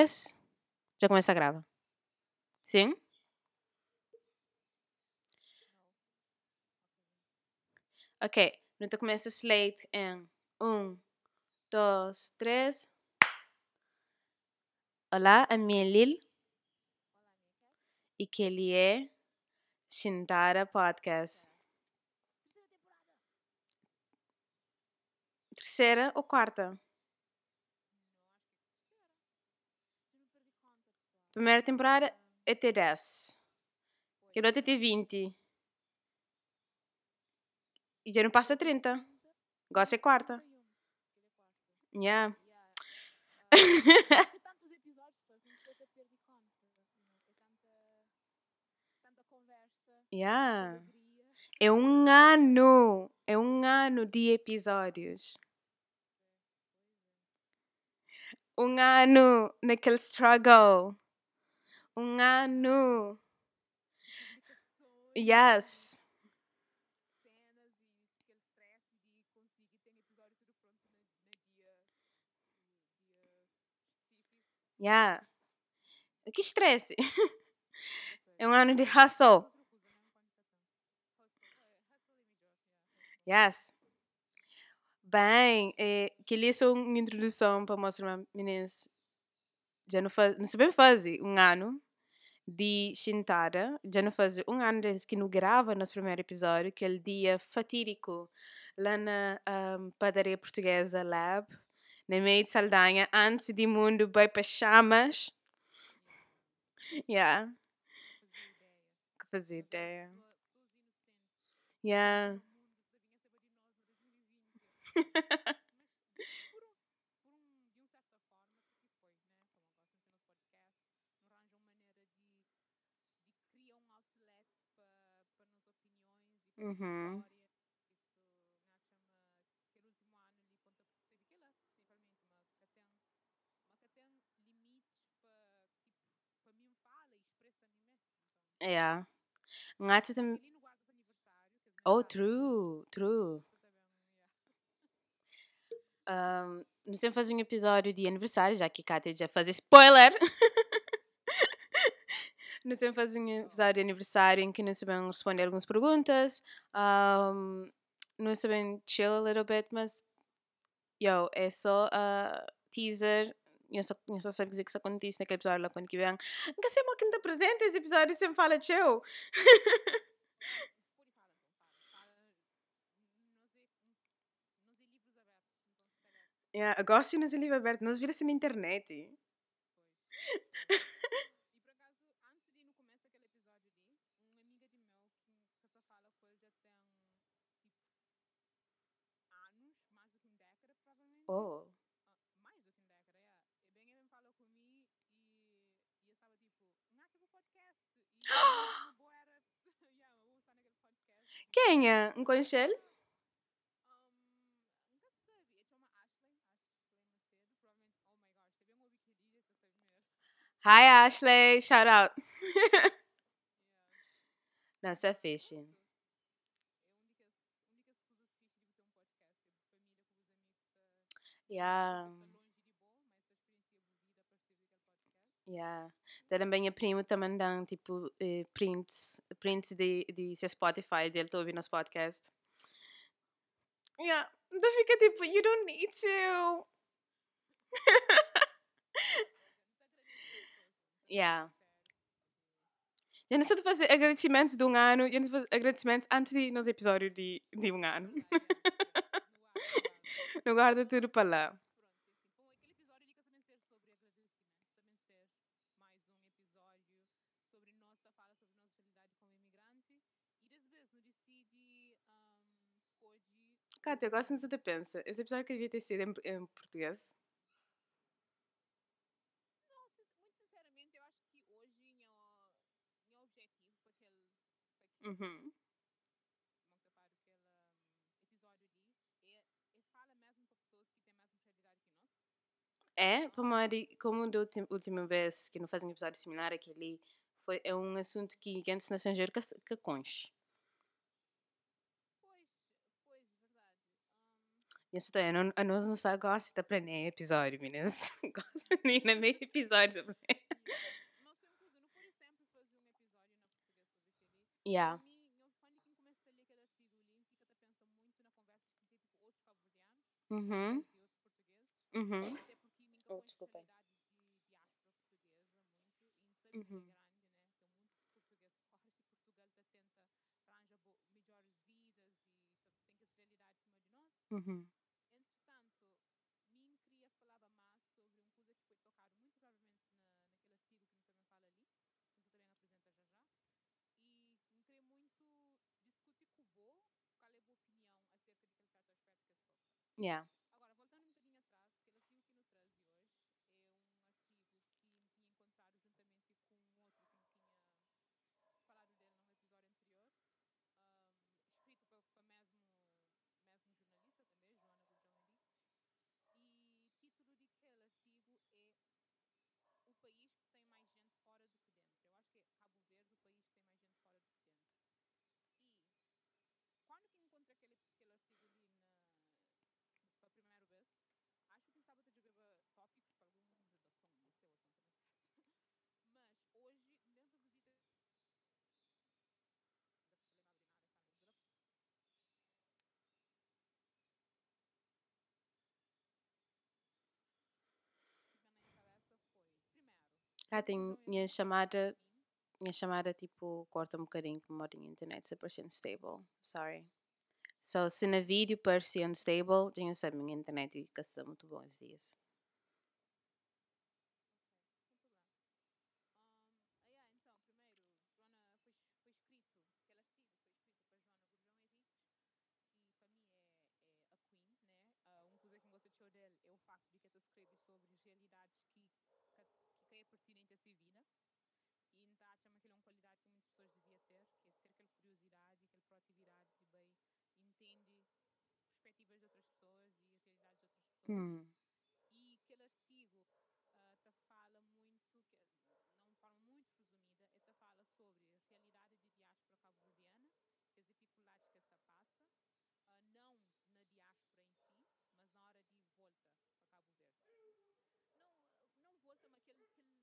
Já começa a gravar. Sim? Ok. Então começa slate em um, dois, três. Olá, a minha Lil. E que ele é Shintara Podcast. Terceira ou quarta? Primeira temporada é ter 10. Que outra tem 20. E já não passa 30. Gosta é quarta. Yeah. até yeah. É um ano. É um ano de episódios. Um ano naquele struggle. Um ano. Yes. Yeah. Que estresse. É um ano de hustle. Yes. Bem, é, que é só uma introdução para mostrar meninas. Já não faz, não sabem fazer um ano de Shintara. Já não faz um ano desde que não grava nosso primeiro episódio, aquele dia fatídico lá na ahm, padaria portuguesa Lab, na meio de Saldanha, antes de mundo vai para chamas. Yeah, Fazia que fazer ideia. Yeah. O mundo devia saber de nós no 2020. Mas por um, por um, de uma certa forma, porque foi, né? Como agora tem nosso podcast, não arranjam maneira de, de criar um outlet para para nos opiniões e para Uhum. história. Isso, me chama, aquele último ano ali, conta por ser aquilo, simplesmente, mas que tem, mas que tem limites para, tipo, para mim fala e expressa-me mesmo. Guarda para aniversário. que as Oh, true, true. Um, nós sempre fazemos um episódio de aniversário, já que Kátia já faz spoiler. nós sempre fazemos episódio de aniversário em que nós sabemos responder algumas perguntas. Um, nós sabemos chill a little bit, mas yo, é só a teaser. Eu só, eu só sei dizer que isso acontece naquele episódio lá quando que vem. Nunca sei quem está presente esse episódio sempre fala chill. Yeah, eu gosto de nos livro aberto, nós vira-se na internet. Pois. e por acaso, antes de no começo daquele episódio ali, uma amiga de meu que, que essa fala com ele já tem tipo anos, mais do que uma década, provavelmente. Oh. Ah, mais do que uma década, yeah. E bem ele falou comigo e, e eu estava tipo, não é tipo podcast. E eu boa era, yeah, eu vou estar naquele podcast. Quem é? Um conchel? Um, nunca se sabe. Eu chamo Ashley. Ashley Macedo. Provavelmente. Oh my gosh. Teve uma Wikipedia, você sabe mesmo. Hi Ashley, shout out. Yeah. Não, isso é fixe. É. É. Tá, Yeah, está longe de boa, mas a primo também dão tipo eh, prints, prints de, de seu Spotify dele, estou ouvindo nosso podcast. Yeah, então fica tipo, you don't need to. Yeah. Eu não sei de fazer agradecimentos de um ano, eu não sei fazer agradecimentos antes de nos episódios de, de um ano. Não guarda tudo para lá. Pronto, assim. Bom, aquele episódio ali que também ser sobre agradecimento, também ser mais um episódio sobre nossa fala sobre nossa realidade como imigrante. E às vezes não decide um, escolhe. Cátia, eu gosto de você pensa. Esse episódio que devia ter sido em, em português. Não, sin- muito sinceramente, eu acho que hoje meu, meu objetivo para aquele, para aquele Uhum. aquele um, é, para Mari, como da última vez que não faz um episódio similar àquele, foi, é um assunto que antes na estrangeiro que, que conche. isso assim, também a on, on osno gosta seda planeja episódio, meninas. Gosto nem no meio episódio também. Yeah. Uhum. Uhum. Oh, desculpa. Uhum. Uhum. Yeah. Ah, tenho minha chamada. Minha chamada, tipo, corta um bocadinho como a minha internet se parecia unstable. Sorry. So, se na vídeo parecia unstable, tenho a minha internet fica-se muito bom esses dias. Hum. E aquele artigo uh, ah, fala muito, que, é, não forma muito resumida, ele fala sobre a realidade de diáspora cabo-verdiana, as dificuldades que essa passa, uh, não na diáspora em si, mas na hora de volta para Cabo Verde. Não, não volta, mas aquele, aquele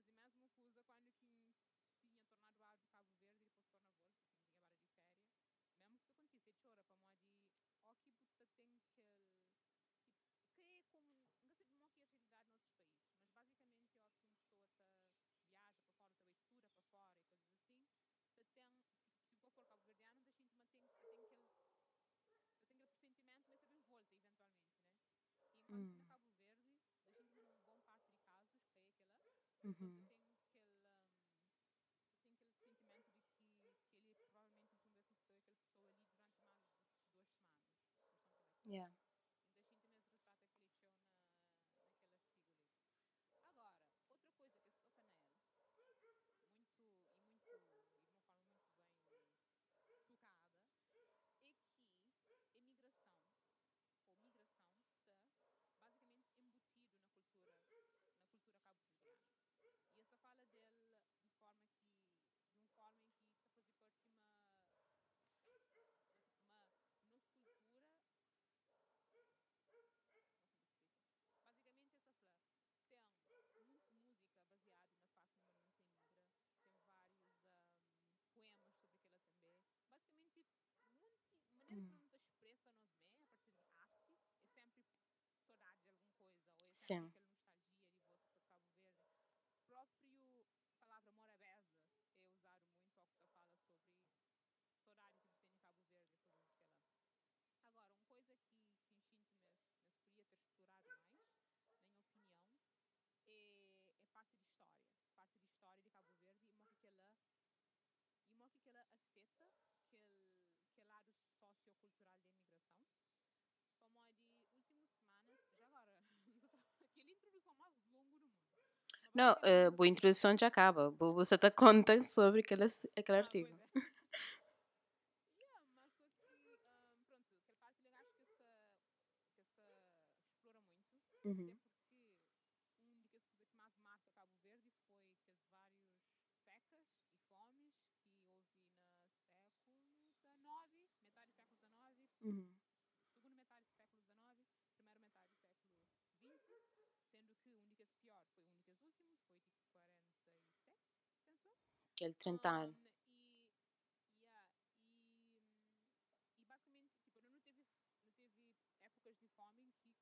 fazer mais uma coisa quando que tinha tornado ar do Cabo Verde e depois torna volta, porque tinha barra é de férias. Mesmo que isso aconteça, chora para mim de, ó que puta tem que que é como, não sei como é a realidade noutros países, mas basicamente ó que uma pessoa tá, viaja para fora, talvez estuda para fora e coisas assim, tá tem, se, se for Cabo Verdeano, a gente mantém, tem aquele eu tenho aquele pressentimento, mas é sabem volta eventualmente, né? E enquanto hum. Mm-hmm. Sim. aquela nostalgia de volta para Cabo Verde. palavra morabeza é usado muito, ao que tu fala sobre os horários que tu tem em Cabo Verde, aquela. Agora, uma coisa que, que em Chinto não podia ter estruturado mais, na minha opinião, é, é parte de história. Parte de história de Cabo Verde e uma que ela e uma que ela afeta que é o lado sociocultural da imigração. Não, a boa introdução já acaba. Você está conta sobre aquele, aquele Ah, artigo. pois é. yeah, mas só que, ahm, pronto, aquela parte legal acho que esta, que esta explora muito, Uhum. até porque um das coisas que mais marca Cabo Verde foi aqueles vários secas e fomes que houve na século XIX, metade do século XIX, Uhum. segunda metade do século XIX, primeira metade do século XX, sendo que um dos pior foi um dos últimos, foi de 47, penso eu. Aquele 30 anos. Um, e, yeah, e, hum, e basicamente, tipo, não teve, não teve épocas de fome em que quase metade da população foi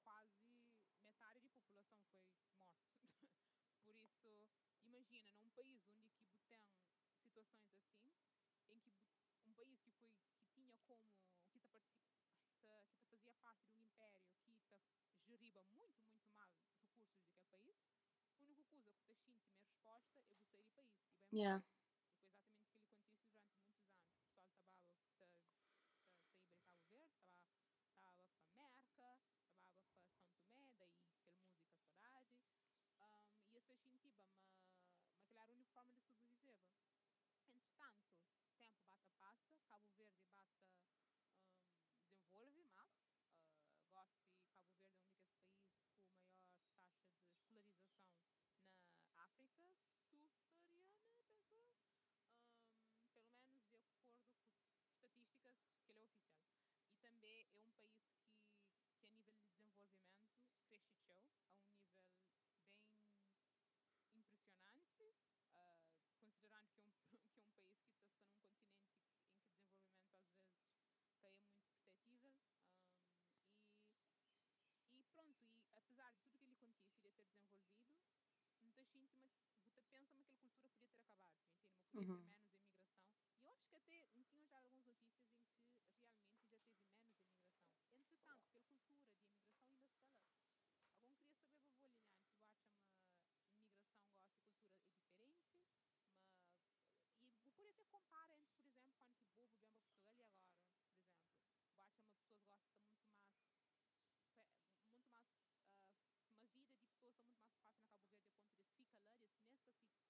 morta. Por isso, imagina, num país onde que tem situações assim, em que um país que foi que tinha como que tá partici- que, que tá fazia parte de um império que tá geriva muito muito mal a única coisa que tá sente minha resposta é você ir país e bem Yeah. foi exatamente aquilo que aconteceu durante muitos anos. O pessoal estava a sair de Cabo Verde, estava para América, estava para São Tomé, daí aquela música Saudade. Um, e essa gente, mas aquela era a única forma de sobreviver. Entretanto, tempo bata passa, Cabo Verde bata um, desenvolve mais. Uh, gosto Cabo Verde é um dos países com maior taxa de escolarização na África subsaariana, penso eu. Um, pelo menos de acordo com as estatísticas que ele é oficial. E também é um país que, que a nível de desenvolvimento cresceu a um nível bem impressionante, ah, considerando que é, um, que é um país que está num continente em que o desenvolvimento às vezes é muito perceptível. um, e, e pronto, e apesar de tudo que ele acontece e de ter desenvolvido, mas, você pensa que cultura podia ter acabado, entende? Mas podia Uhum imigração. E eu acho que até tinha já algumas notícias em que realmente já teve menos imigração. Entretanto, aquela cultura de imigração ainda está lá. Algum queria saber, eu vou alinhar, se você acha uma imigração, gosta de cultura é diferente, mas e vou poder até comparar entre, por exemplo, quando que bobo vem para Portugal e agora, por exemplo. Eu acho que uma pessoa gosta muito mais pe- muito mais ah, uma vida de pessoas são muito mais fácil na Cabo Verde a ponto de se fica lá e nem se, se sequer considera sair de Cabo Verde. Ela querem a pergunta, por favor.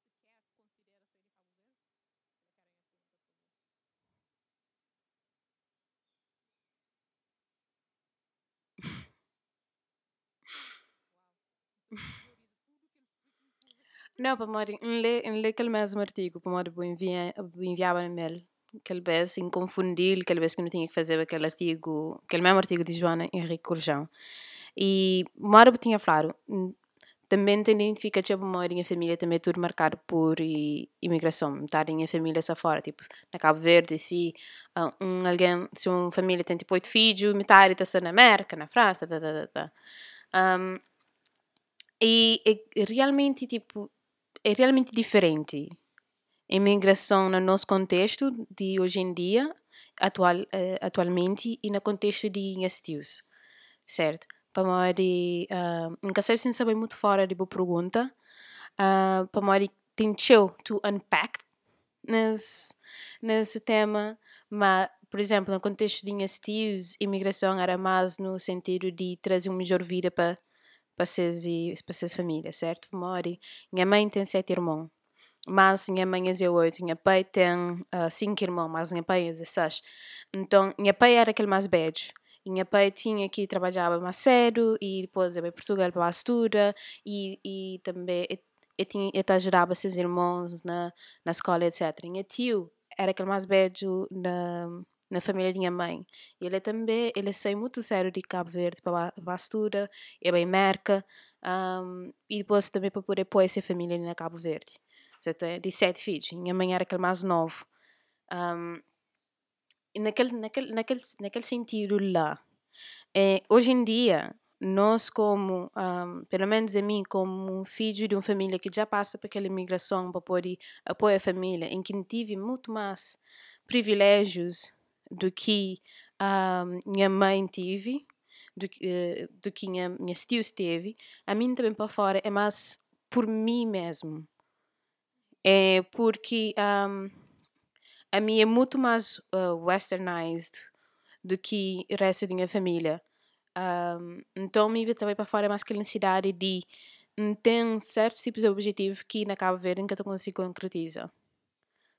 Uau. Então, teoriza tudo que ele freaking pula. Não, para mori, lê aquele mesmo artigo, para mori, vou enviar, vou enviar para mail. Aquele vez inconfundível, aquele vez que não tinha que fazer aquele artigo, aquele mesmo artigo de Joana Henrique Corjão. E mora tinha claro, também te identifica que a minha família também é tudo marcado por i- imigração, da minha família está fora, tipo, na Cabo Verde, se ah, um alguém, se uma família tem tipo oito filhos, metade está na América, na França, tá, tá, tá. Um, e é realmente, tipo, é realmente diferente a imigração no nosso contexto de hoje em dia, atual, eh, atualmente, e no contexto de tios, certo? Para mori, uh, nunca sei sem saber muito fora de boa pergunta, uh, para mori, tentou to unpack nesse, nesse tema, mas, por exemplo, no contexto de tios, imigração era mais no sentido de trazer uma melhor vida para para seus, e- para suas famílias, certo? Mori, minha mãe tem sete irmãos, mas minha mãe é oito, minha pai tem ah, cinco irmãos, mas minha pai é 16. Então, minha pai era aquele mais. E minha pai tinha que trabalhava mais cedo e depois ia para Portugal para estudar e, e também e, e tinha e ajudava seus irmãos na, na escola, etc. Meu tio era aquele mais velho na, na família da minha mãe. Ele também, ele saiu muito sério de Cabo Verde para, para estudar, ia para a América um, e depois também para poder pôr essa família na Cabo Verde. Tem de sete filhos. Minha mãe era aquele mais novo. Um, e naquele, naquele, naquele, naquele sentido lá, eh, hoje em dia, nós como, um, pelo menos a mim, como filho de uma família que já passa por aquela imigração para poder apoiar a família, em que tive muito mais privilégios do que um, minha mãe teve, do, eh, do que minha, minhas tios teve, a mim também para fora é mais por mim mesmo. É porque um, a mim é muito mais uh, westernized do que o resto da minha família. Um, então, me também para fora é mais aquela necessidade de tem certos tipos de objetivos que na Cabo Verde nunca consigo concretizar.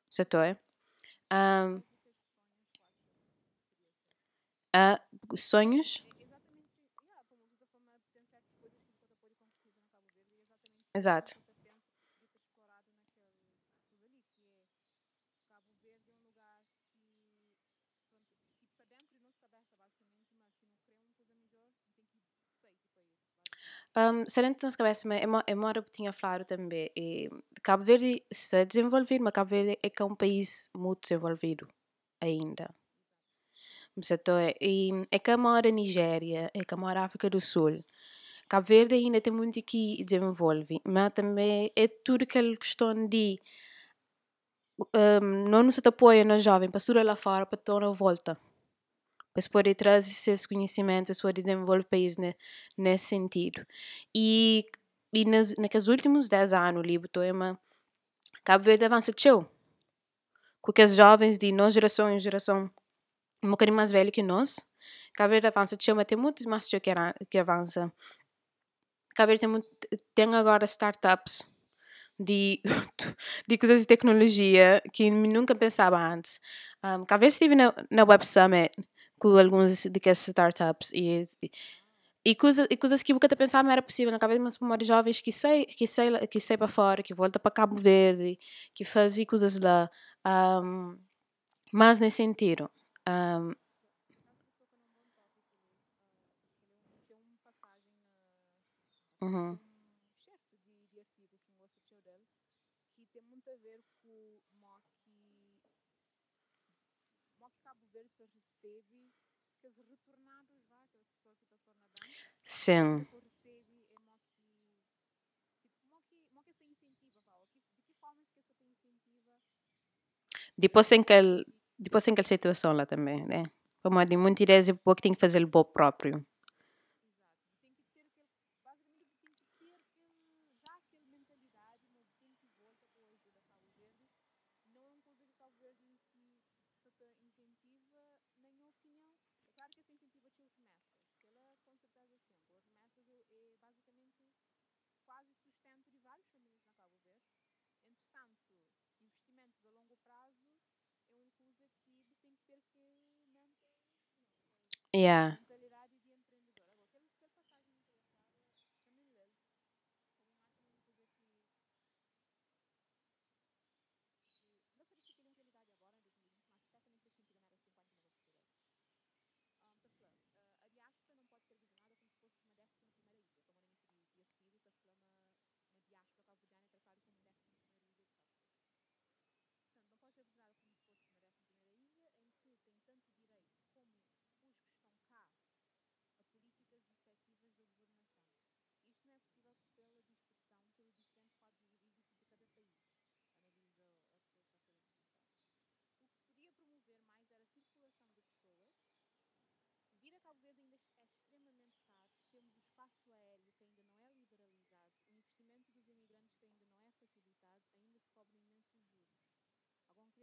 Certo é? Um, os sonhos? Exato. Um, serente nas cabeça, mas é uma hora que tinha falado também. E Cabo Verde está desenvolvido, mas Cabo Verde é que é um país muito desenvolvido ainda. Então, é, e é que mora Nigéria, é que mora África do Sul. Cabo Verde ainda tem muito que desenvolve, mas também é tudo aquela questão de um, não nos apoia na jovem para estudar lá fora para tornar volta para poder trazer esses conhecimentos para desenvolver o país né, nesse sentido. E, e nas, naqueles últimos 10 anos, o livro tema Cabo Verde avança tchau. Com as jovens de nossa geração em geração um bocadinho mais velho que nós, Cabo Verde avança tchau, mas tem muito mais que, que avança. Cabo Verde tem, tem agora startups de, de coisas de tecnologia que nunca pensava antes. Um, Cabo Verde estive na, na Web Summit com alguns daquelas startups e, e, e, coisas, e coisas que nunca pensava era possível na cabeça mas para jovens que sei que sei que sei para fora que volta para Cabo Verde que fazem coisas lá um, mas nesse sentido um, Uhum. Sim. Depois tem aquele, depois tem aquela situação lá também, né? Como de muita ideia de que tem que fazer o bom próprio. Yeah.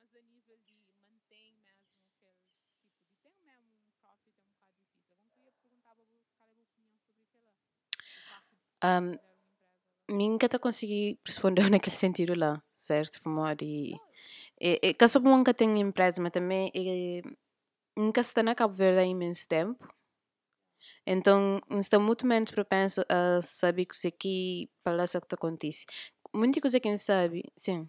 mas a nível de mantém mesmo aquele tipo de tem mesmo um profit é um bocado difícil. Agora queria perguntar qual é a opinião sobre aquela. Um, nunca tá consegui responder naquele sentido lá, certo? Por modo de. É, é, que só nunca tenho empresa, mas também é, nunca está na Cabo Verde há imenso tempo. Então, estou muito menos propenso a saber coisas aqui para lá que acontece. Muita coisa que não sabe, sim.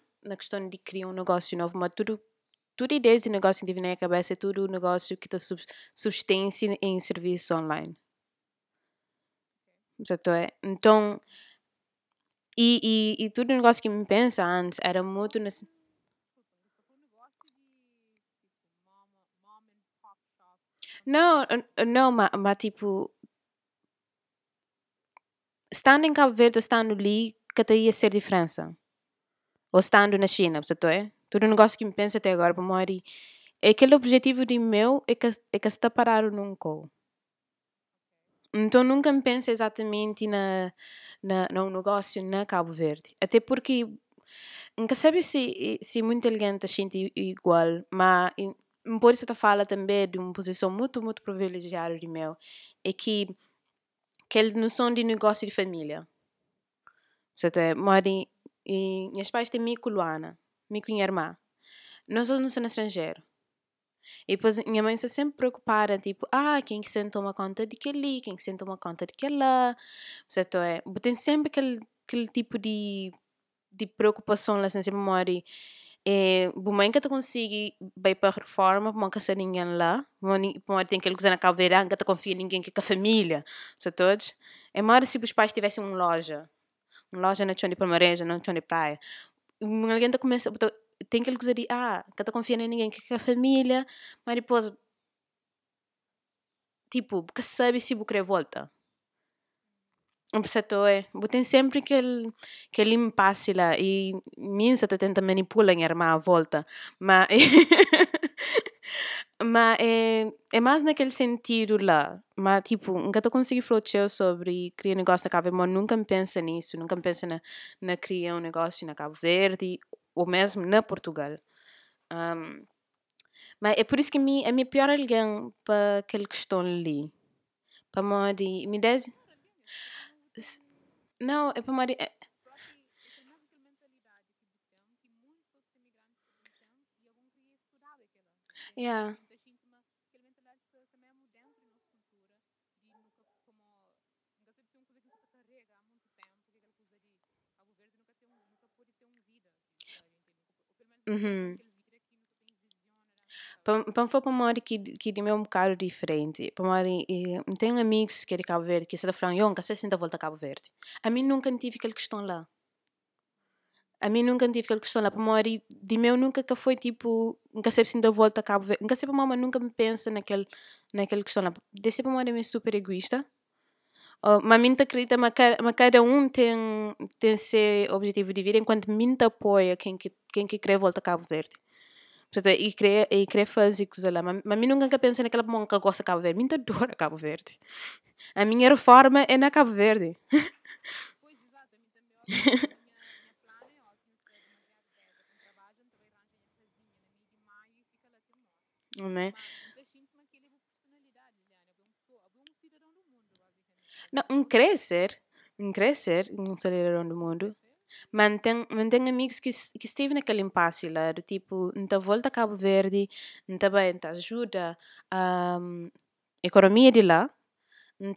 na questão de criar um negócio novo, mas tudo. Tudo ideias de negócio que na minha cabeça é tudo negócio que está sub, subsistência em serviços online. Certo é? Então. E, e, e tudo negócio que me pensa antes era muito nesse. Não, não, mas, mas tipo. Estando em Cabo Verde estando ali, que até ia ser diferença. Estando na China, certo é? Tudo negócio que me pensa até agora, para morrer. Aquele objetivo de meu é que, é que se parado num colo. Então nunca me penso exatamente na, na, num negócio na Cabo Verde. Até porque nunca sabe se, se muita gente sente igual, mas por isso eu fala também de uma posição muito, muito privilegiada de meu. É que aquela noção de negócio de família. Certo? É, mori, e meus pais têm mico Luana, mico minha irmã. Nós não somos no estrangeiro. E depois minha mãe está sempre preocupada, tipo, ah, quem que se toma conta de ali, quem que se toma conta de lá. Certo? É, tem sempre aquele, aquele tipo de, de preocupação lá, assim, sempre mori. É, mãe que tu consegue vai para a reforma, não quer ninguém lá, não tem aquele coisa na caveira, não confia em ninguém que é a família, certo? É mais se os pais tivessem uma loja, uma loja na chão de palmareja, na chão de praia. Alguém tá começa, tem aquele coisa de, ah, que tu confia em ninguém que é a família, mas depois, tipo, que sabe se vou querer volta. Um certo é, tem sempre aquele, aquele impasse lá e minha tá tenta manipular minha irmã à volta, mas mas é, é mais naquele sentido lá, mas tipo, nunca tô conseguindo falar sobre criar negócio na Cabo Verde, mas nunca me pensa nisso, nunca me pensa na, na criar um negócio na Cabo Verde ou mesmo na Portugal. Um, mas é por isso que minha, a minha pior alguém para aquela questão ali. Para morrer, me des... Não, é para que não é aquela mentalidade que eles têm, que muitos outros imigrantes também têm, e algum queria estudar aquela. Yeah. Então, sinto uma aquela mentalidade só só mesmo dentro da nossa cultura, de nunca como nunca sei se é uma coisa que nunca carrega há muito tempo, que é aquela coisa de Cabo Verde nunca tem um, nunca pode ter uma vida, tipo, sabe, entende? Ou pelo menos Uhum. Para for para uma que que de meu um bocado diferente. Para uma tenho amigos que é de Cabo Verde que se da falam, nunca sei se ainda volta a Cabo Verde. A mim nunca tive aquela questão lá. A mim nunca tive aquela questão lá. Para uma de meu nunca que foi tipo, nunca se ainda volta a Cabo Verde. Nunca para uma nunca me pensa naquele naquela questão lá. Desse para uma é super egoísta. Oh, mas mim te acredita, mas cada, um tem tem seu objetivo de vida, enquanto mim te apoia quem que quem que quer voltar a Cabo Verde. Portanto, e querer, e querer fazer coisa lá. Mas, mas nunca pensa naquela mão que gosta de Cabo Verde. Mim te adora Cabo Verde. A minha reforma é na Cabo Verde. Pois, exato, a mim Não, um crescer, um crescer, um cidadão do mundo. Mantém, mantém amigos que, que esteve naquele impasse lá, do tipo, não volta a Cabo Verde, não bem, te ajuda a economia de lá, não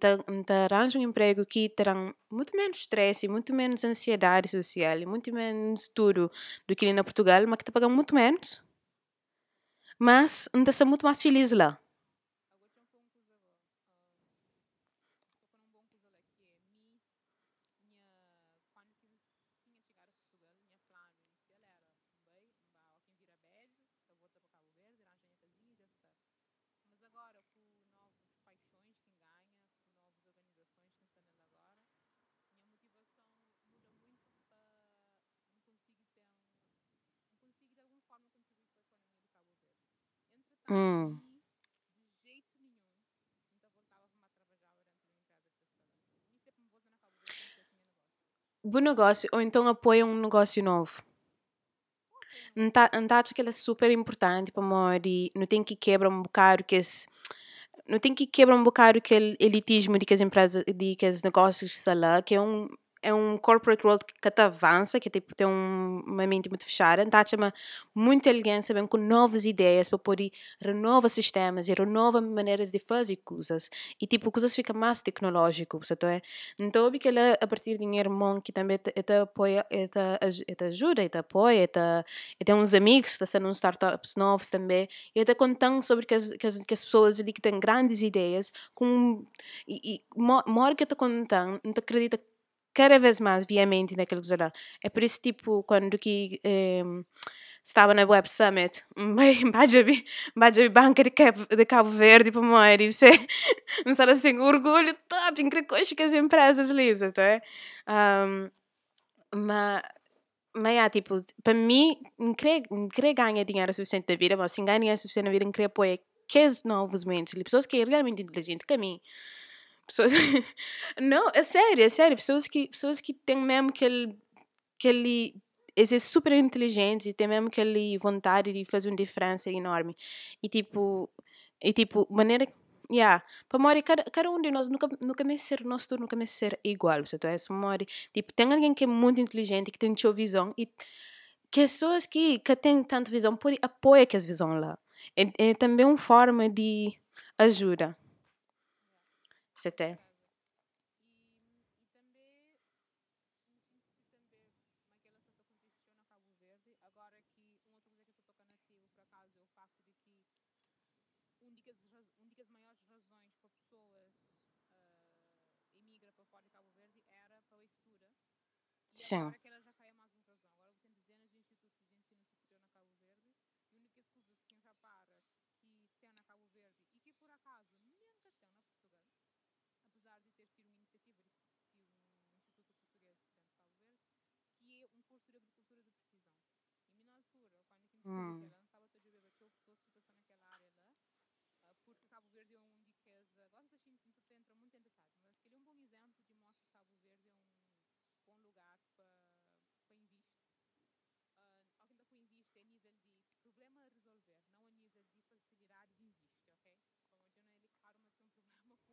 arranja um emprego que terá muito menos stress, muito menos ansiedade social, muito menos tudo do que na Portugal, mas que te paga muito menos. Mas não muito mais feliz lá. Agora tinha um pouco coisa agora. Estou falando um bom coisa lá, que é mi, minha, quando que tinha chegado a Portugal, minha plano inicial era, bem, vá, quem vira beijo, eu volto para Cabo Verde, arranja minha casinha e já está. Mas agora, com novas paixões que ganha, com novas organizações que estão nela agora, minha motivação muda muito para não conseguir ter um, não conseguir de alguma forma contribuir para a economia de Cabo Verde. Entretanto, Hum. mi, de jeito nenhum, então voltava para trabalhar dentro de uma empresa de restaurante. E sempre me vou na Cabo Verde, não sei se é negócio. Bom negócio, ou então apoia um negócio novo. Não acho que ele é super importante para morrer, não tem que quebrar um bocado que esse, não tem que quebrar um bocado aquele elitismo de que as empresas, de que os negócios, sei lá, que é um, é um corporate world que te avança, que tipo, tem um, uma mente muito fechada, então chama muita elegância, bem com novas ideias para poder renovar sistemas e renovar maneiras de fazer coisas. E tipo, coisas ficam mais tecnológicas, então é? Então, que ela, a partir de bom, que também te apoia, te ajuda, te apoia, te, tem uns amigos que estão uns startups novos também, e até contando sobre que as, que as, que as pessoas ali que têm grandes ideias, com, e, e mora que te contando, não acredita cada vez mais viamente naquilo que lá. É por isso, tipo, quando que um, estava na Web Summit, Bajabi, Bajabi Banca de de Cabo Verde, para mim, e você, não sabe assim, orgulho top, incrível que as empresas lisas, tá? É? Um, mas, mas, é, tipo, para mim, não querer ganhar dinheiro suficiente da vida, mas se ganhar dinheiro suficiente na vida, não querer apoiar que novos mentes, pessoas que são realmente inteligentes, que a mim, Pessoas... Não, é sério, é sério. Pessoas que, pessoas que têm mesmo aquele. aquele esse super inteligentes e têm mesmo aquele vontade de fazer uma diferença enorme. E tipo. E tipo, maneira. Yeah. Para morrer, cada, cada um de nós nunca, nunca me ser, nós todos nunca me ser igual. Você é morre. Tipo, tem alguém que é muito inteligente, que tem sua visão e que as pessoas que, que têm tanta visão, por apoia que as visão lá. É, é também uma forma de ajuda. E Sim. agora que ela já cai mais uma razão. Agora tem dezenas de institutos de ensino superior na Cabo Verde. E a única coisa que quem já para que tem na Cabo Verde e que por acaso nunca tem na Portugal apesar de ter sido uma iniciativa de, de um Instituto Português dentro de Cabo Verde, que é um curso de agricultura de precisão. E na altura, quando eu hum. estava a ver pessoas que estão naquela área lá, uh, porque Cabo Verde é um de que agora a gente não se entra muito em detalhes, mas ele é um bom exemplo de mostra que Cabo Verde é um bom lugar para para investir. Uh, alguém da investe é nível de problema a resolver, não a nível de facilidade de investir, ok? Como eu disse, ele claro, mas tem um problema com a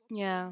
yeah.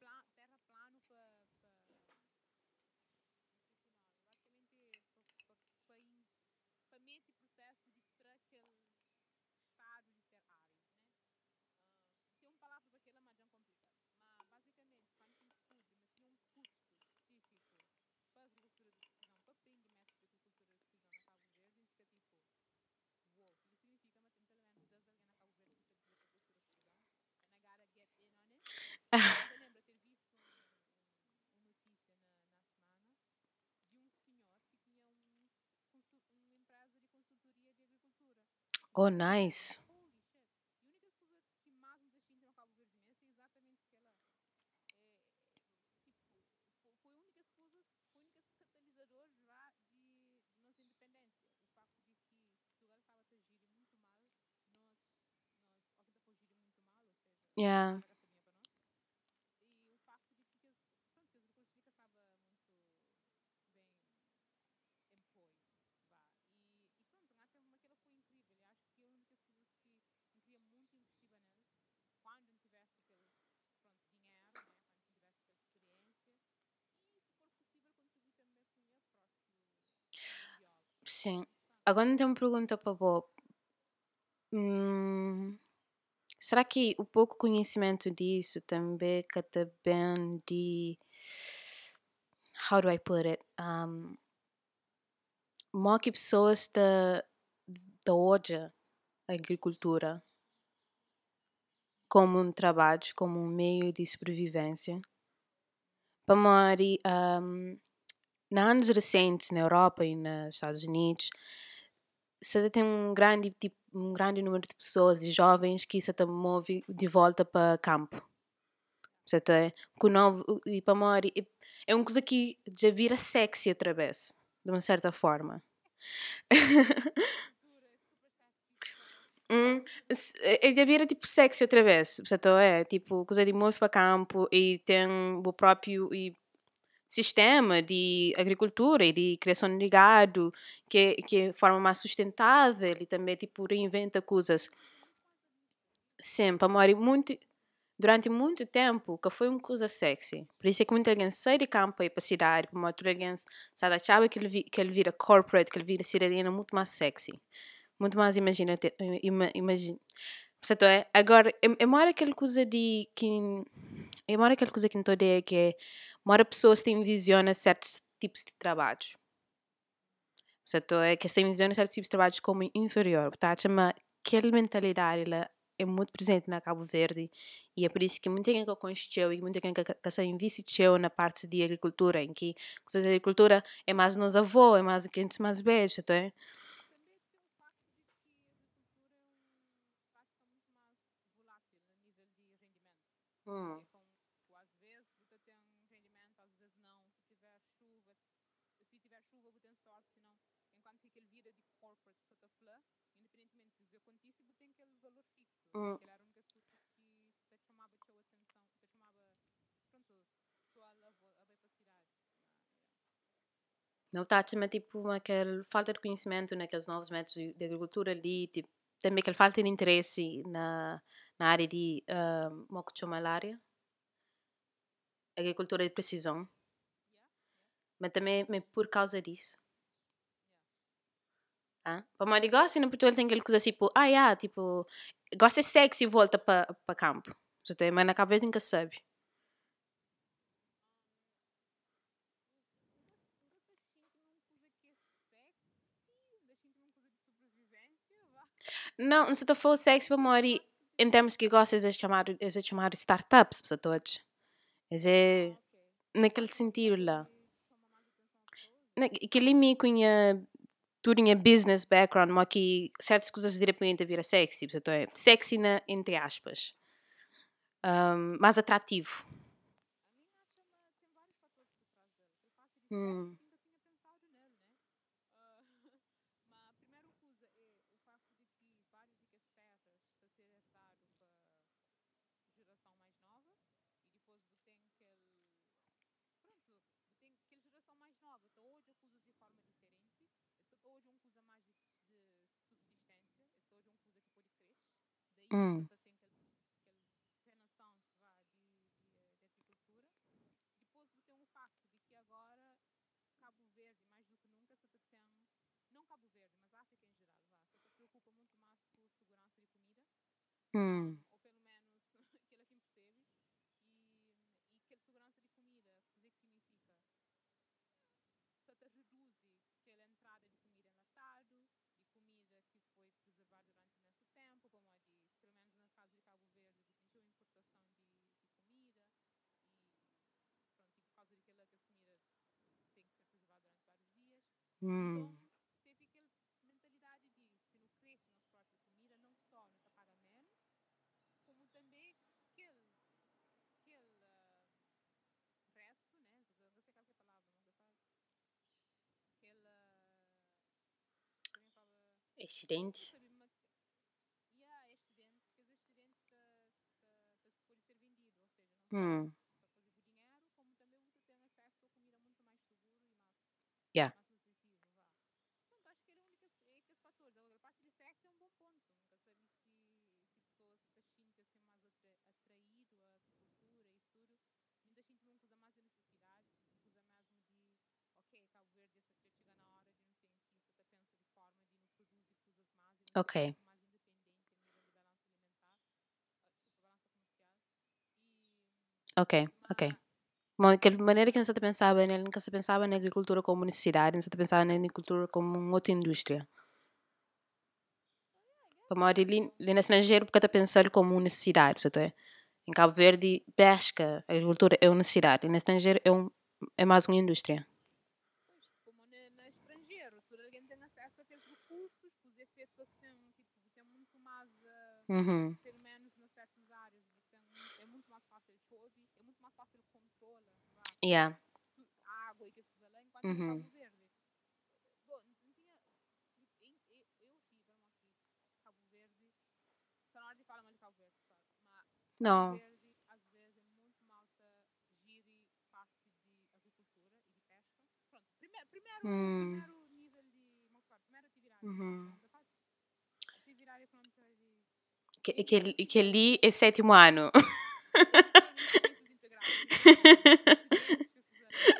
ou seja, yeah. Sim. Agora não tenho uma pergunta para Bob. Hum, será que o pouco conhecimento disso também que bem de how do I put it? Um, mó que pessoas da da hoje a agricultura como um trabalho, como um meio de sobrevivência. Para Mari, um, na anos recentes, na Europa e nos Estados Unidos, você tem um grande, tipo, um grande número de pessoas, de jovens, que se move de volta para campo. Certo? É, com novo, e para morrer, é uma coisa que já vira sexy outra vez, de uma certa forma. É. Hum, s- eh, eh, devia tipo sexy outra vez, portanto é tipo coisa de move para campo e tem o próprio e sistema de agricultura e de criação de gado que que é forma mais sustentável e também tipo reinventa coisas sempre amor muito durante muito tempo que foi uma coisa sexy por isso é que muita gente sai de campo e para a cidade para outra gente sabe achava que ele que ele vira corporate que ele vira cidadania muito mais sexy muito mais imaginativo imagina Portanto, é, agora, é, é maior aquela coisa de que. É maior aquela coisa que não é que é. Maior pessoas têm visiona certos tipos de trabalhos. Portanto, é que têm visiona certos tipos de trabalhos como inferior. Tá? Chama aquela mentalidade ela é muito presente na Cabo Verde e é por isso que muita gente que conheceu e muita gente que, que se investiu na parte de agricultura, em que de agricultura é mais nos avós, é mais que a gente mais vê, certo? É? Também tem o facto de que a agricultura é um prática muito mais volátil a nível de rendimento. Hum. É com, às vezes você tem um rendimento, às vezes não. Se tiver chuva, se tiver chuva você tem sorte, se não. Enquanto que aquele vida de corporate só está flã, independentemente se isso acontece, você tem aquele valor fixo. Hum. Aquela era uma das coisas que te chamava a sua atenção, te chamava, pronto, sua a bem para a cidade. Não está chama tipo aquela falta de conhecimento naqueles novos métodos de agricultura ali, tipo, também aquela falta de interesse na, na área de uh, como que chama a área? Agricultura de precisão. Mas também mas por causa disso. Ah? Para mais gosta, em Portugal tem aquela coisa tipo, ah, yeah, tipo, gosta de sexy e volta para para campo. Já tem, mas na cabeça nunca sabe. É. Não, se tu for sexy para Mori, em termos que gostas de chamar, é de chamar startups, para todos. É naquele sentido lá. Ali me conha em business background, mas que certas coisas de repente vira sexy, portanto é sexy na, entre aspas. Um, mais atrativo. A minha chama tem vários fatores por trás dela. O facto de Hum. ser, ainda tinha pensado nele, né? Ah, mas a primeira coisa é o facto de que várias dicas terras para ser herdado para geração mais nova e depois você tem aquele pronto, você tem aquela geração mais nova, então hoje a coisa de forma diferente, esta hoje é uma coisa mais de, de subsistência, esta hoje é uma coisa que pode crescer, daí Hum. você tem aquele, aquele renaissance vá, de, de, de agricultura. Depois você tem o facto de que agora Cabo Verde, mais do que nunca, se tem, não Cabo Verde, mas África em geral, vá, se te preocupa muito mais com segurança de comida, Hum. ou pelo menos aquilo que percebe, e, e aquela segurança de comida, o que é que significa? Se te reduz aquela entrada de comida enlatado, de comida que foi preservada durante imenso tempo, como a de, pelo menos no caso de Cabo Verde, de tem importação de, de comida, e pronto, e por causa daquela que as comidas têm que ser preservadas durante vários dias. Hum. Então, teve aquela mentalidade de se não cresce nas próprias comida, não só não te paga menos, como também aquele, aquele ah, resto, né? Não sei qual que é a palavra, não sabe? Aquele. ah, também fala. Excedente. sabe, uma- Yeah, excedentes, que os excedentes da, da, da, pode ser vendido, ou seja, não só Hum. para fazer o dinheiro, como também você tem acesso a comida muito mais seguro e mais, Yeah. mais nutritivo, vá. Portanto, acho que ele é o único é esses fatores. Agora, a parte de sexo é um bom ponto. Nunca sabe se, se pessoas se sentem assim mais atra, atraído à agricultura e tudo. Ainda sinto uma coisa mais a necessidade, uma coisa mesmo de, ok, Cabo Verde, essa treta chega na hora de não ter que isso até pensa de forma de não produzir coisas más e não Ok. ser mais independente a nível de balança alimentar, ah, desculpa, balança comercial. Ok, ok. mas, Bom, aquela maneira que não se pensava, né? nunca se pensava na agricultura como necessidade, não se pensava na agricultura como uma outra indústria. Para morar ali, ali no estrangeiro, porque está pensando como uma necessidade, certo? é? Em Cabo Verde, pesca, agricultura é uma necessidade, e no estrangeiro é, um, é mais uma indústria. Uhum. Pelo menos nas certas áreas. Né? Então, é, é muito mais fácil tipo, chove, é muito mais fácil controlar é? yeah. Hum, a água e que se lá enquanto uhum. verde. Bom, não tinha. Eu, eu uma aqui Cabo Verde. Só na hora de falar mais é de Cabo Verde, sabe? Mas. Não. Cabo verde, às vezes, é muito malta gire parte de agricultura e de pesca. Pronto, primeiro, primeiro, hum. primeiro nível de. Primeira atividade. Uhum. Né? Que, que, que ali é sétimo ano.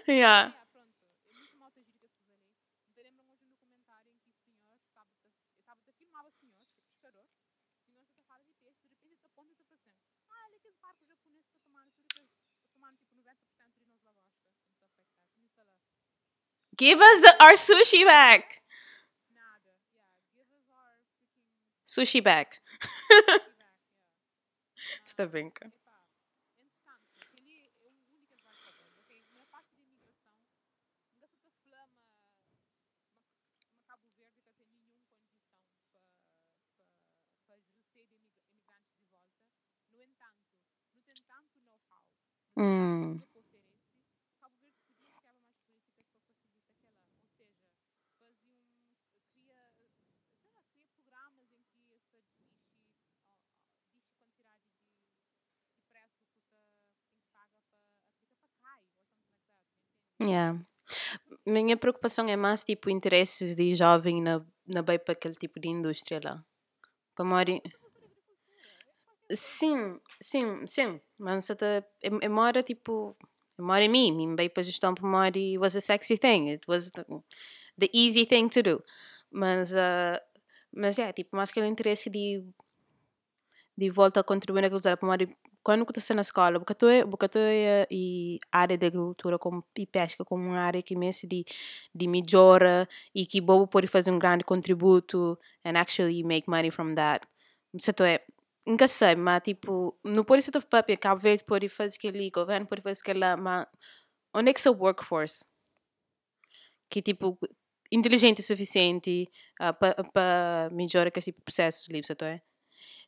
Yeah. Pronto. Muito malta gira que essas ali. Lembram hoje documentário em que o senhor estava, estava a filmar o senhor, que pescador, o senhor está a falar de peixe, de repente está pondo está passando. Olha que esse barco japonês está tomando tudo que está tomando 90% de nós lavosta. Começou a afetar. Começou lá. Give us the, our sushi back. Nada. Yeah. Give us our freaking Sushi back. feedback. Yeah. Você tá brincando? Epá, entretanto, ali é um único que vai saber, ok? Na parte de imigração, ainda se te flama uma Cabo Verde que tem nenhuma condição para para receber imig- imigrantes de volta. No entanto, não tem tanto know-how, não tem Hum. tanto que oferece. Cabo Verde podia criar mais políticas para facilitar aquela, ou seja, fazia um, cria, sei lá, cria programas em que essa dixe, ó, ó, dixe quantidade de, de preço que você tem que pagar para aplicar para cai, ou something like that, me entende? Yeah. Minha preocupação é mais tipo interesses de jovem na, na bem para aquele tipo de indústria lá. Para morrer. Sim, sim, sim. Mas até é, é mora tipo. É mora em mim. Mim bem para gestão para morrer was a sexy thing. It was the, the easy thing to do. Mas, uh, mas é tipo, mais aquele interesse de de volta a contribuir na agricultura para morrer. Quando estou na escola, porque eu porque eu e área de agricultura como, e pesca como uma área que me de de melhora e que bobo pode fazer um grande contributo and actually make money from that. Certo é, nunca sei, mas tipo, não pode ser papel, Cabo Verde pode fazer aquilo, o governo pode fazer aquilo, lá, mas onde é que é o workforce? Que tipo, inteligente o suficiente uh, para melhorar esse processo é?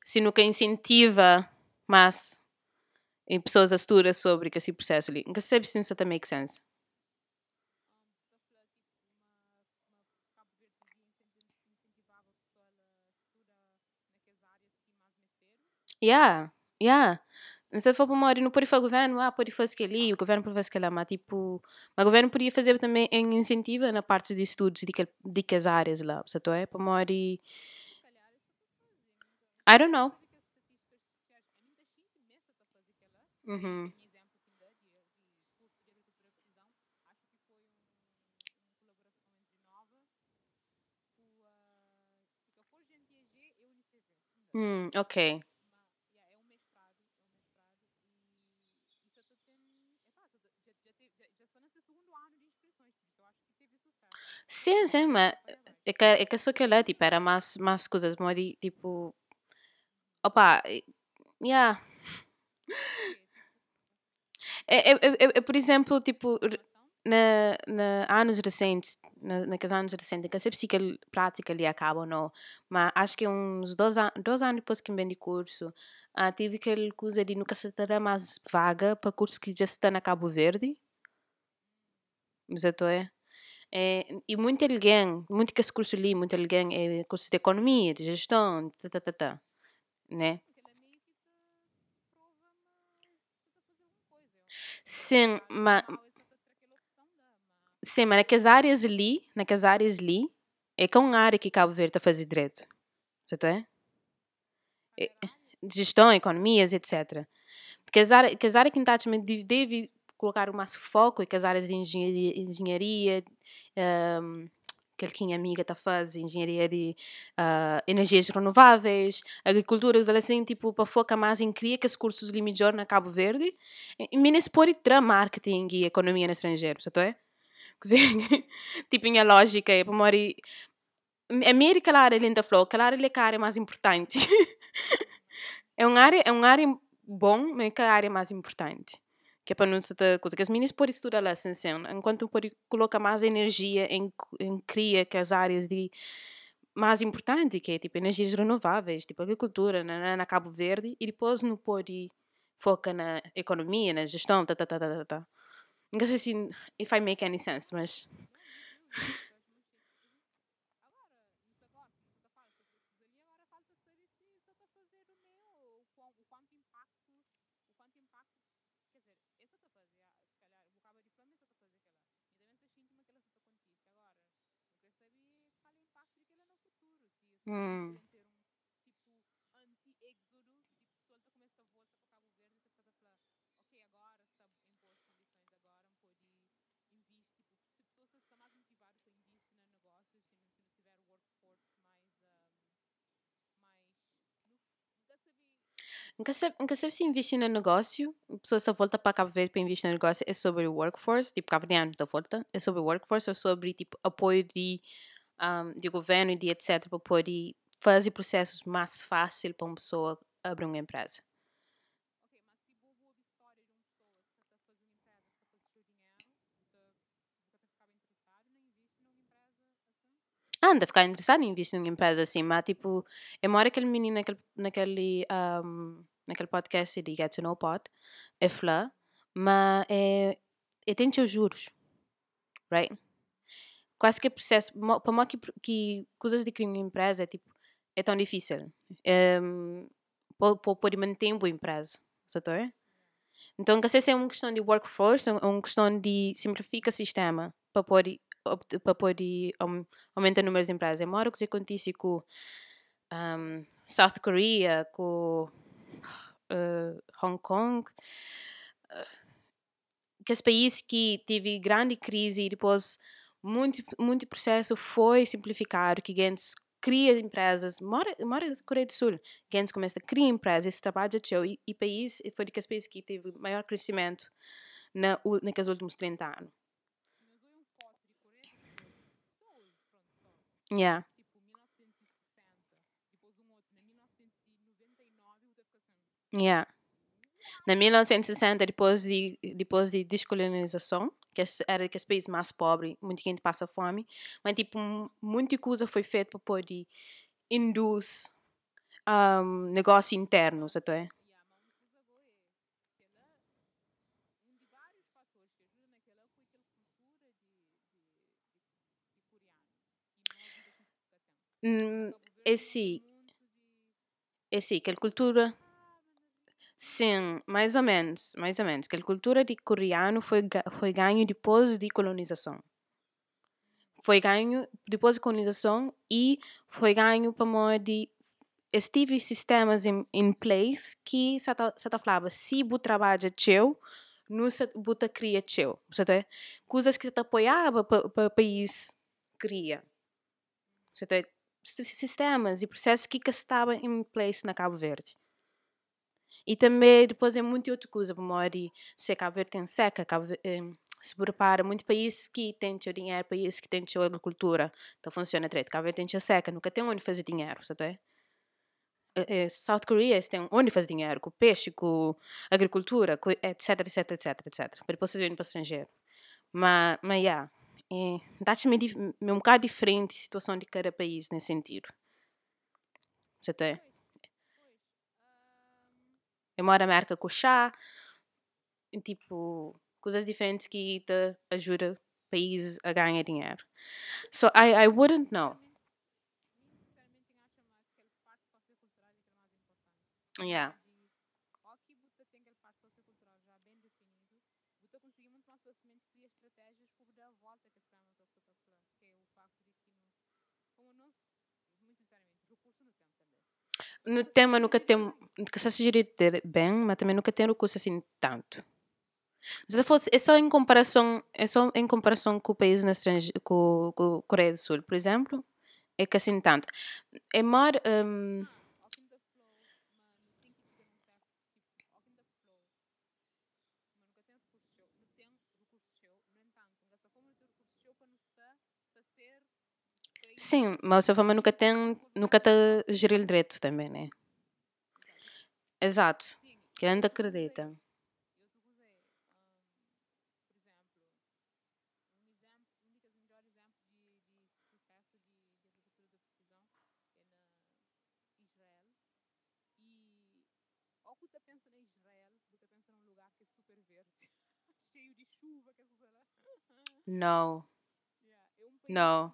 Se nunca incentiva mais em pessoas a sobre esse processo ali. Nunca sei se isso make sense. Que. Yeah, yeah. Se for para uma não pode fazer o governo, ah, pode fazer aquilo ali, o governo pode fazer aquilo lá, mas tipo, o governo podia fazer também em incentivo na parte de estudos de que, de que as áreas lá, certo é? Para uma que fazia. I don't know. Porque as estatísticas sociais, a mim deixa imensa para fazer aquela. Uhum. Hum, ok. Sim, sim, mas é que, é que só que lá, tipo, era mais, mais coisas, mas tipo, opa, yeah. É, é, é, é, por exemplo, tipo, na, na anos recentes, na, naqueles anos recentes, que eu sei se aquela prática ali acaba não, mas acho que uns dois, dois anos depois que me de curso, ah, tive aquele coisa de nunca se terá mais vaga para cursos que já estão na Cabo Verde. Exato, é. É, e muito alguém, muito que esse curso ali, muito alguém é curso de economia, de gestão, tá, tá, tá, tá, né? Aquela meio que te prova, mas você está fazendo alguma coisa. eu acho. Sim, mas Sim, mas naquelas áreas ali, naquelas áreas ali, é que é uma área que Cabo Verde está a fazer direito. Certo é? É. Gestão, economias, etc. Porque as áreas, que as áreas que está deve, colocar mais foco é que as áreas de engenharia, engenharia um, aquele amiga está fazer, engenharia de ah, energias renováveis, agricultura, usar assim, tipo, para focar mais em criar que os cursos ali melhor na Cabo Verde. E Minas pode entrar marketing e economia no estrangeiro, certo é? Così, tipo, minha lógica é para morir. A minha aquela área linda falou, aquela área é é a área mais importante. é uma área, é uma área bom, mas é a área mais importante. Que é para não ser coisa que as meninas podem estudar lá, assim, assim, enquanto podem colocar mais energia em, em que as áreas de mais importante, que é tipo energias renováveis, tipo agricultura, na, na, Cabo Verde, e depois não pode focar na economia, na gestão, tá, tá, tá, tá, tá, tá. Não sei se if I make any sense, mas Agora, isso agora, como você tá falando, essas coisas ali, agora falta saber se você está fazendo o meu, ou qual- o quanto impacto impacto, quer dizer, essa tá fazer, ah, se calhar, o cabo de flama essa tá fazer aquela. E também se sinto que ela tá acontece. Agora, eu quero saber qual é o impacto daquela no futuro, se as pessoas Hum. podem ter um tipo anti-êxodo, tipo, pessoal tá começa a volta para Cabo Verde e tá a falar, ok, agora está impor condições, agora pode investir, tipo, se pessoas estão mais motivadas para investir no negócio, se não, se não tiver workforce mais, um, mais, no, nunca sei, nunca se investir no negócio, pessoas estão volta para Cabo Verde para investir no negócio, é sobre o workforce, tipo, Cabo Verde da volta, é sobre o workforce ou sobre, tipo, apoio de, um, de governo e de etc, para poder fazer processos mais fácil para uma pessoa abrir uma empresa. Ah, anda a ficar interessado em investir numa empresa assim, mas tipo, eu moro aquele menino naquele, naquele, um, naquele podcast de Get to Know Pod, é Flá, mas é, é tem os juros, right? Quase que é processo, para mim que, que coisas de criar uma empresa é tipo, é tão difícil, um, para poder manter uma empresa, sabe? Então, se é uma questão de workforce ou uma questão de simplificar o sistema para poder, para poder um, aumentar o número de empresas. É maior que acontece com um, South Korea, com uh, Hong Kong, uh, que esse país que teve grande crise e depois muito, muito processo foi simplificado, que gente cria empresas, mora, mora na Coreia do Sul, gente começa a criar empresas, trabalha teu, e, e país foi daqueles países que teve maior crescimento na, naqueles últimos 30 anos. De. Yeah. 1960, depois outro, em 1999, o da educação. Yeah. Na 1960, depois de, depois de descolonização, que esse era aquele país mais pobre, muita gente passa fome, mas tipo, muita coisa foi feita para poder induzir um, negócio interno, sabe? Yeah, mas uma coisa agora é, que um de vários fatores que aquela cultura sim, mais ou menos, mais ou menos, aquela cultura de coreano foi, foi ganho depois de colonização. Foi ganho depois da colonização e foi ganho para modo de estive sistemas em, em place que se ta falava se bu trabalha teu não se bu ta cria teu você coisas que te apoiava para o país cria você sistemas e processos que que estavam em place na Cabo Verde e também depois é muita outra coisa de se Cabo Verde tem seca Cabo Ver- em, se prepara muito países que têm seu dinheiro países que têm sua agricultura então funciona direito Cabo Verde tem seca nunca tem onde fazer dinheiro sabe eh, eh, South Korea têm onde fazer dinheiro com peixe, com agricultura, com etc, etc, etc, etc. Para depois vocês virem para o estrangeiro. Mas, mas, yeah, é, dá-te-me dif- me um bocado diferente a situação de cada país nesse sentido. Você tem? Eu moro na América com chá, tipo, coisas diferentes que te ajudam países a ganhar dinheiro. So, I, I wouldn't know. mim, sinceramente, acho mais que aquela parte sociocultural é que é mais importante. Yeah. De, aqui você tem aquela parte sociocultural já bem definido, você conseguir muito mais facilmente criar estratégias por dar a volta que esse tema está a falar, que é o facto de que, no, como nós, muito sinceramente, recurso no tempo também. No tema nunca tem, nunca se gerir bem, mas também nunca tem recurso assim tanto. Se fosse, é só em comparação, é só em comparação com o país na estrange, com, com a Coreia do Sul, por exemplo, é que assim tanto. É maior, um, Ah, aqui no flow, mas não tem que ter um certo tipo, aqui no flow, mas nunca tem recurso show, não tem recurso show, no entanto, nessa forma de ter recurso show para não estar, para ser país sim, mas a forma nunca tem, nunca está gerir direito também, né? Exato, Sim, que ainda acredita. Não. Não.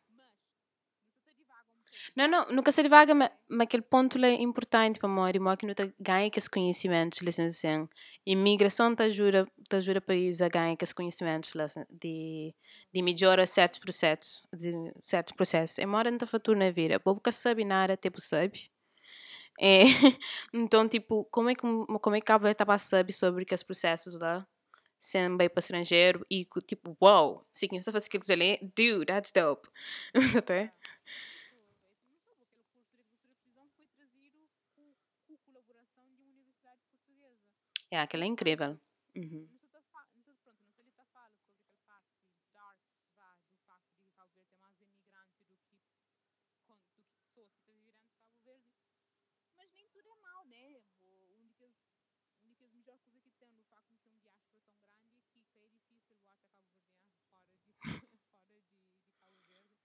Não, não, nunca de vaga, mas, mas aquele ponto é importante para mim, mim que não tá ganha que esse conhecimento, licenciado. Assim, imigração te ajuda, te ajuda o país a ganhar que esse conhecimento de, de melhorar certos processos, de certos processos. É mora na fatura na vida, pouca sabe nada, tipo sabe. É, então, tipo, como é que como é que a estava sabe sobre que os processos lá sendo bem para estrangeiro e tipo, wow, sim, está fazendo aquilo ali, dude, that's dope. Até. É, aquela é incrível. Uhum.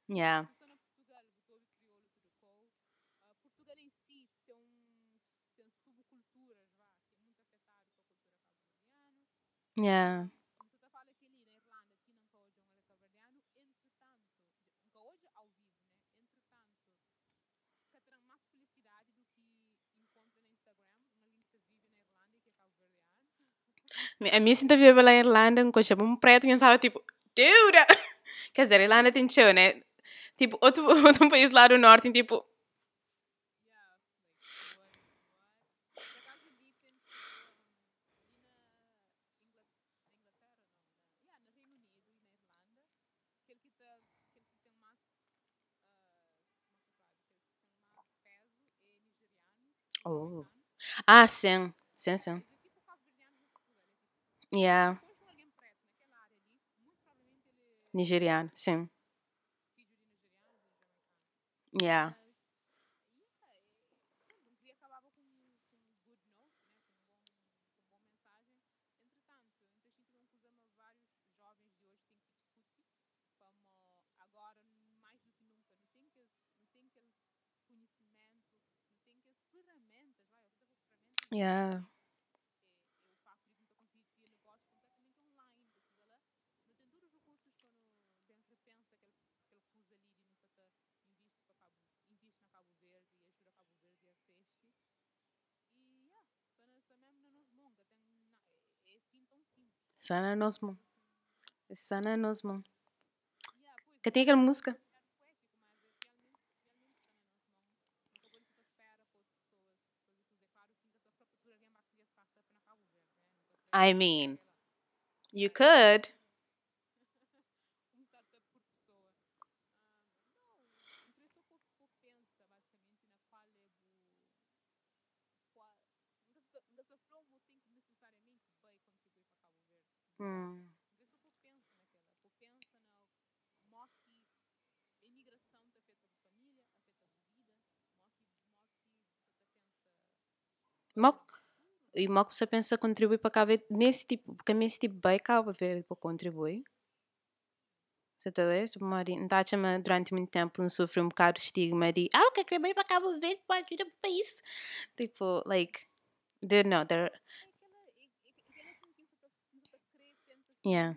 Yeah. Yeah. A minha sinta eu lá em Irlanda, um coxa, um preto, e pensava tipo, Duda! Quer dizer, Irlanda tem show, né? Tipo, outro, outro país lá do norte, tipo, Oh. Ah, sim. Sim, sim. Yeah. Nigeriano, sim. Yeah. Yeah. Sana Nosmo. Sana Nosmo. Que tem aquela música. I mean, you could. Hum. e mal que você pensa contribuir para cá ver nesse tipo, porque nesse tipo bem cá ver tipo, para contribuir. Você está a Tipo, Maria, não está durante muito tempo não sofre um bocado de estigma de ah, o que é que é para cá Verde para ajuda para o país? Tipo, like, they're not, they're... Yeah.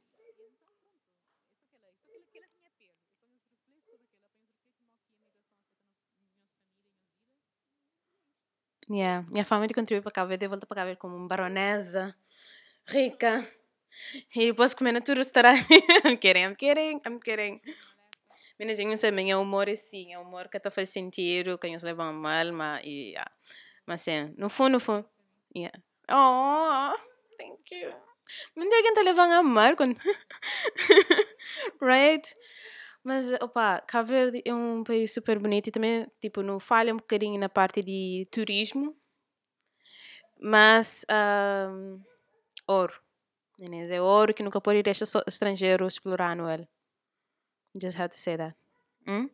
yeah. Minha família contribuiu para Cabo Verde, eu para Cabo Verde como baronesa, rica. E posso comer na tua restaurante. I'm kidding, I'm kidding, I'm kidding. Meninas, não sei, meu humor é sim, é um humor que até faz sentido, que nos a mal, mas, yeah. mas sim, no fundo, no fundo, yeah. Oh, thank you. Mas ninguém está levando a mal quando... right? Mas, opa, Cabo Verde é um país super bonito e também, tipo, não falha um bocadinho na parte de turismo, mas, ouro. É ouro que nunca pode deixar estrangeiro explorar no ele. Just had to say that. Hum?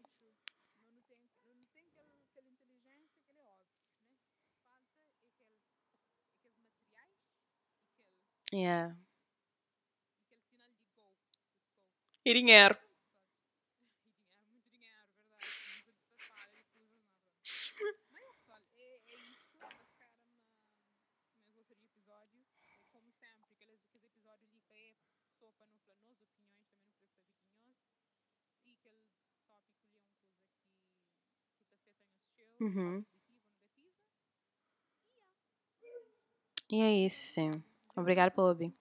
Não tem, não tem aquela, aquela inteligência, aquele óbvio, né? Falta aquele, aqueles materiais, aquele, Yeah. aquele sinal de gol. Estou. E dinheiro. E dinheiro, muito dinheiro, verdade. Muito de passar, e coisas nada. Mas, pessoal, é, é isso. Mas, cara, mas gostei do episódio. É, como sempre, aqueles, aqueles episódios ali que é só para não falar nossas opiniões, também não precisa saber de nós. Se aquele tópico ali é uma coisa que, que te afeta em seu, Uhum. E é isso, sim. Obrigada por ouvir.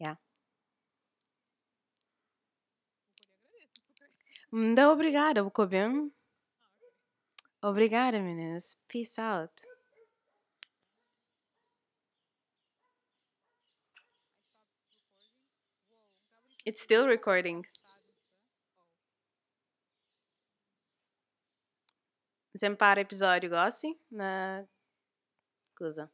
Yeah. Muito obrigada, ok. Obrigada, meninas. Peace out. It's still recording. sabe, Oh. Sempre para episódio, goste? Na coisa.